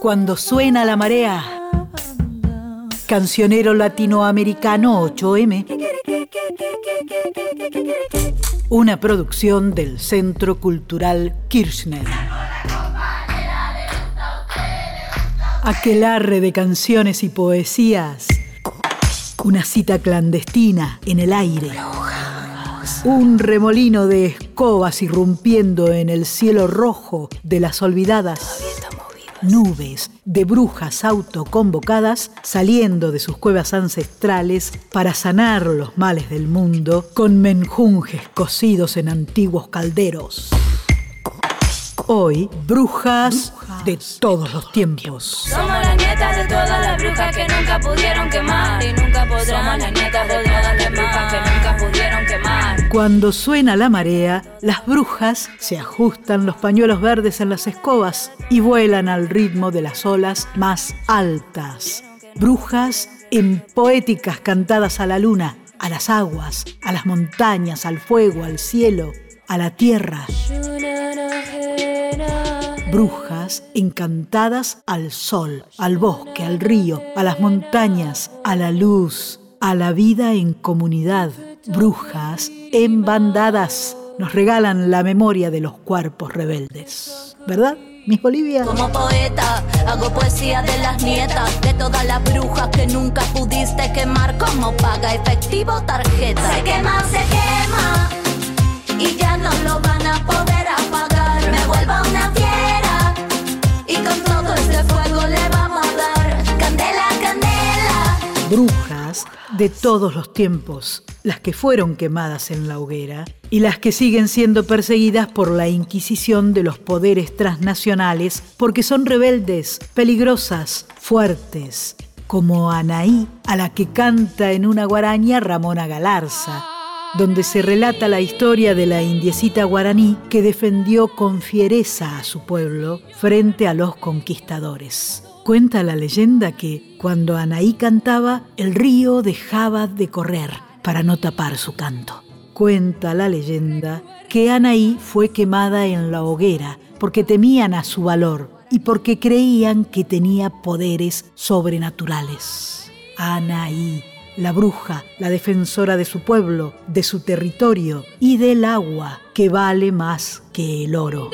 Cuando suena la marea. Cancionero latinoamericano 8M. Una producción del Centro Cultural Kirchner. Aquelarre de canciones y poesías. Una cita clandestina en el aire. Un remolino de escobas irrumpiendo en el cielo rojo de las olvidadas nubes de brujas autoconvocadas saliendo de sus cuevas ancestrales para sanar los males del mundo con menjunjes cocidos en antiguos calderos. Hoy, brujas de todos los tiempos. Somos las nietas de todas las brujas que nunca pudieron quemar y nunca podrán. Somos las nietas de todas las brujas que nunca pudieron quemar. Cuando suena la marea, las brujas se ajustan los pañuelos verdes en las escobas y vuelan al ritmo de las olas más altas. Brujas en poéticas cantadas a la luna, a las aguas, a las montañas, al fuego, al cielo, a la tierra brujas encantadas al sol, al bosque, al río, a las montañas, a la luz, a la vida en comunidad. Brujas en bandadas nos regalan la memoria de los cuerpos rebeldes. ¿Verdad? Miss Bolivia. Como poeta, hago poesía de las nietas, de todas las brujas que nunca pudiste quemar, como paga efectivo tarjeta. Se quema, se quema, y ya no lo van a poder apagar. Me vuelvo una de todos los tiempos, las que fueron quemadas en la hoguera y las que siguen siendo perseguidas por la Inquisición de los poderes transnacionales porque son rebeldes, peligrosas, fuertes, como Anaí, a la que canta en una guaraña Ramona Galarza donde se relata la historia de la indiecita guaraní que defendió con fiereza a su pueblo frente a los conquistadores. Cuenta la leyenda que cuando Anaí cantaba, el río dejaba de correr para no tapar su canto. Cuenta la leyenda que Anaí fue quemada en la hoguera porque temían a su valor y porque creían que tenía poderes sobrenaturales. Anaí la bruja, la defensora de su pueblo, de su territorio y del agua, que vale más que el oro.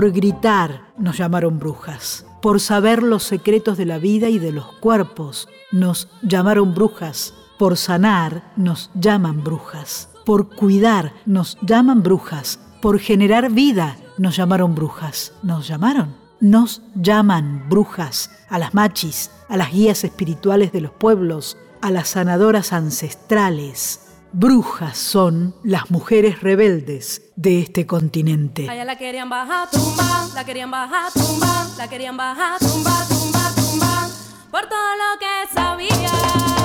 Por gritar nos llamaron brujas. Por saber los secretos de la vida y de los cuerpos nos llamaron brujas. Por sanar nos llaman brujas. Por cuidar nos llaman brujas. Por generar vida nos llamaron brujas. ¿Nos llamaron? Nos llaman brujas a las machis, a las guías espirituales de los pueblos, a las sanadoras ancestrales. Brujas son las mujeres rebeldes de este continente. Allá la querían bajar, tumba, la querían bajar, tumba, la querían bajar, tumba, tumba, tumba, por todo lo que sabía.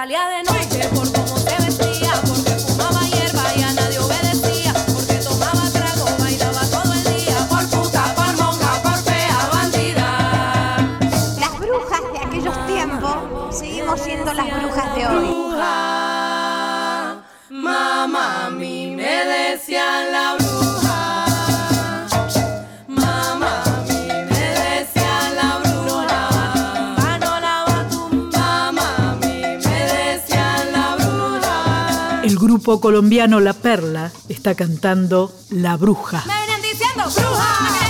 Salía de noche por cómo se vestía, porque fumaba hierba y a nadie obedecía, porque tomaba trago, bailaba todo el día, por puta, por monja, por fea bandida. Las brujas de aquellos tiempos seguimos siendo las brujas de hoy. Bruja, mamá, a mí me decían la grupo colombiano La Perla está cantando La Bruja. Bruja,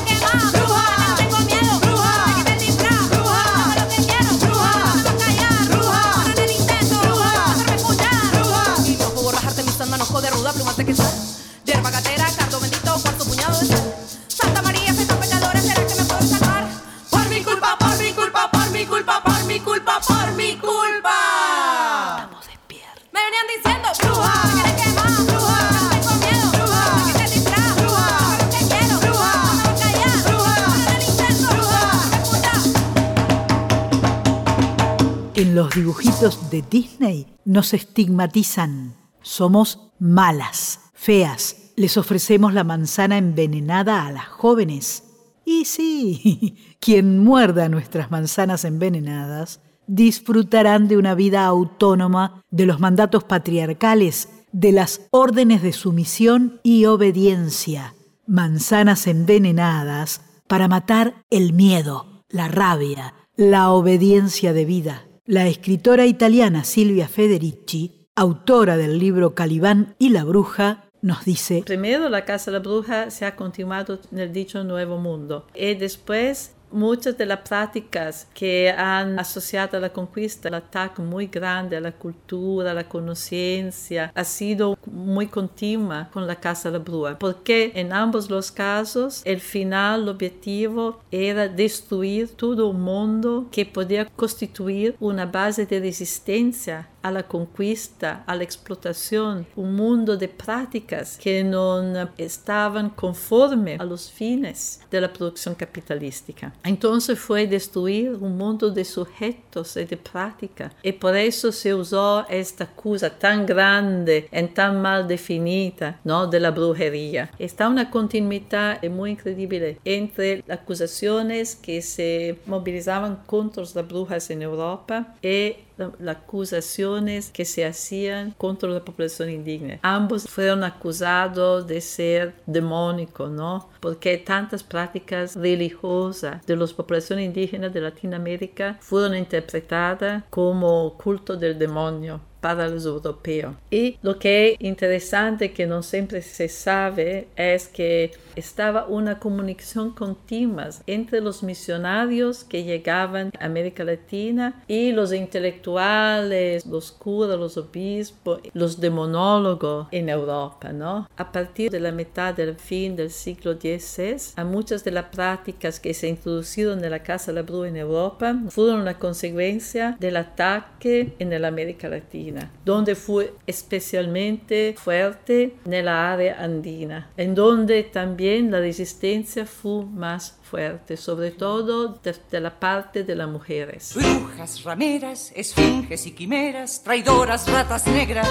los dibujitos de Disney nos estigmatizan. Somos malas, feas. Les ofrecemos la manzana envenenada a las jóvenes. Y sí, quien muerda nuestras manzanas envenenadas disfrutarán de una vida autónoma de los mandatos patriarcales, de las órdenes de sumisión y obediencia. Manzanas envenenadas para matar el miedo, la rabia, la obediencia de vida. La escritora italiana Silvia Federici, autora del libro Calibán y la bruja, nos dice, Primero la Casa de la Bruja se ha continuado en el dicho Nuevo Mundo. Y después muchas de las prácticas que han asociado a la conquista, el ataque muy grande a la cultura, a la conciencia, ha sido muy continua con la Casa de la Bruja, porque en ambos los casos el final, el objetivo era destruir todo un mundo que podía constituir una base de resistencia a la conquista, a la explotación, un mundo de prácticas que no estaban conforme a los fines de la producción capitalística. Entonces fue destruir un mundo de sujetos y de práctica. Y por eso se usó esta cosa tan grande y tan mal definida ¿no? de la brujería. Está una continuidad muy increíble entre las acusaciones que se movilizaban contra las brujas en Europa y las acusaciones que se hacían contra la población indígena. Ambos fueron acusados de ser demónicos, ¿no? Porque tantas prácticas religiosas de las poblaciones indígenas de Latinoamérica fueron interpretadas como culto del demonio para los europeos. Y lo que es interesante que no siempre se sabe es que estaba una comunicación continua entre los misionarios que llegaban a América Latina y los intelectuales, los curas, los obispos, los demonólogos en Europa, ¿no? A partir de la mitad del fin del siglo XVI, a muchas de las prácticas que se introdujeron en la Casa de la Bruja en Europa fueron una consecuencia del ataque en la América Latina donde fue especialmente fuerte en la área andina, en donde también la resistencia fue más fuerte, sobre todo de, la parte de las mujeres. Brujas, rameras, esfinges y quimeras, traidoras, ratas negras,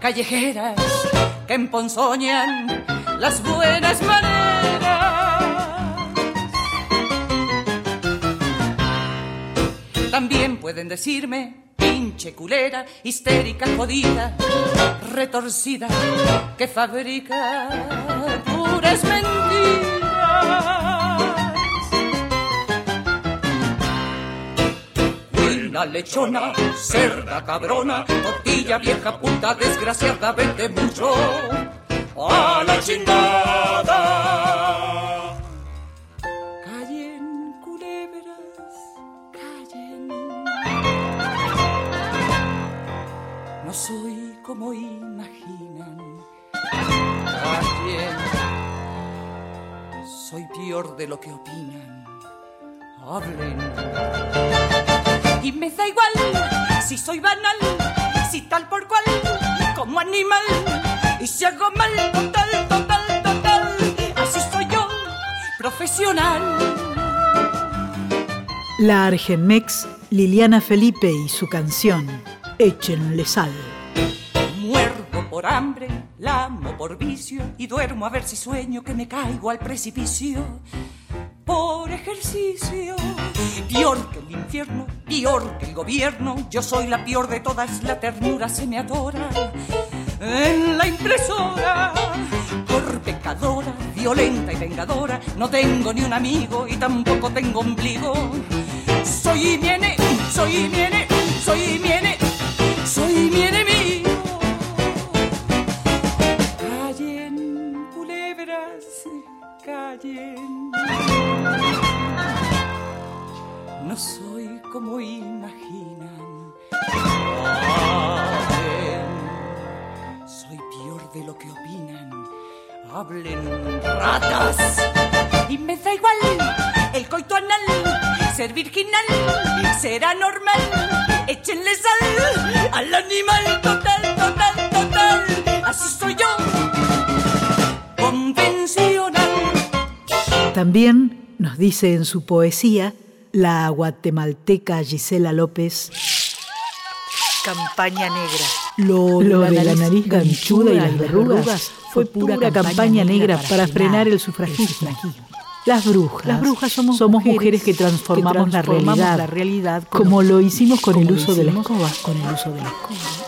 callejeras, que emponzoñan las buenas maneras. También pueden decirme pinche culera, histérica, jodida, retorcida, que fabrica puras mentiras. Buena lechona, cerda cabrona, tortilla vieja puta, desgraciadamente mucho a la chingada. Soy como imaginan. Callen. Soy peor de lo que opinan. Hablen. Y me da igual si soy banal, si tal por cual, como animal. Y si hago mal, total, total, total. Así soy yo, profesional. La Argenmex Liliana Felipe y su canción Échenle sal. Muerdo por hambre, lamo por vicio y duermo a ver si sueño que me caigo al precipicio. Por ejercicio, peor que el infierno, peor que el gobierno, yo soy la peor de todas, la ternura se me atora. En la impresora, por pecadora, violenta y vengadora, no tengo ni un amigo y tampoco tengo ombligo. Soy mi ene, soy mi Y me da igual el coito anal, ser virginal, será normal. Échenle sal al animal total, total, total. Así soy yo, convencional. También nos dice en su poesía la guatemalteca Gisela López. Campaña negra. Lo, de la nariz ganchuda y las verrugas fue pura campaña negra para frenar el sufragismo. Las brujas. Las brujas somos, mujeres, que transformamos, la, realidad, la realidad como lo hicimos con el uso de la escoba. Con el uso de la escoba.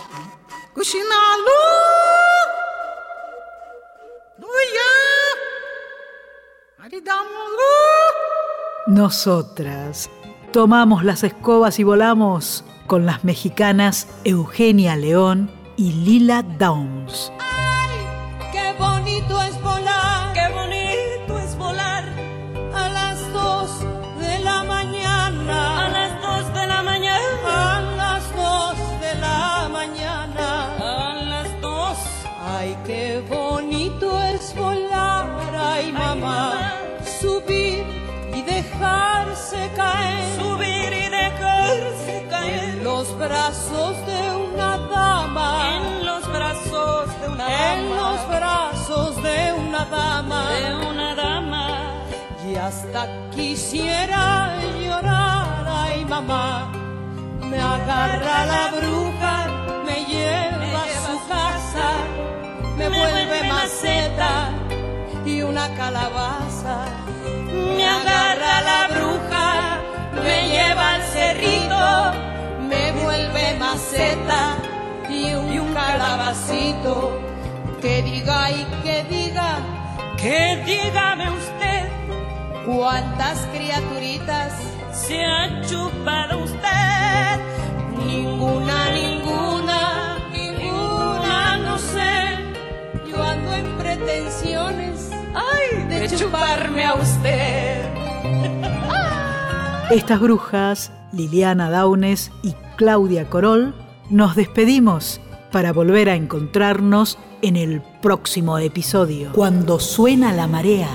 Nosotras tomamos las escobas y volamos con las mexicanas Eugenia León y Lila Downs. ¡Ay! ¡Qué bonito es brazos de una dama. En los brazos de una dama. En los brazos de una dama. De una dama. Y hasta quisiera llorar, ay mamá. Me agarra la bruja, me lleva a su casa, me, vuelve maceta y una calabaza. Me agarra la bruja, me lleva al cerrito, me maceta y un, calabacito. Que diga y que diga, que dígame usted cuántas criaturitas se ha chupado usted. Ninguna, ninguna, ninguna, no sé. Yo ando en pretensiones ay, de, chuparme a usted. Estas brujas, Liliana Daunes y Claudia Corol, nos despedimos para volver a encontrarnos en el próximo episodio, cuando suena la marea.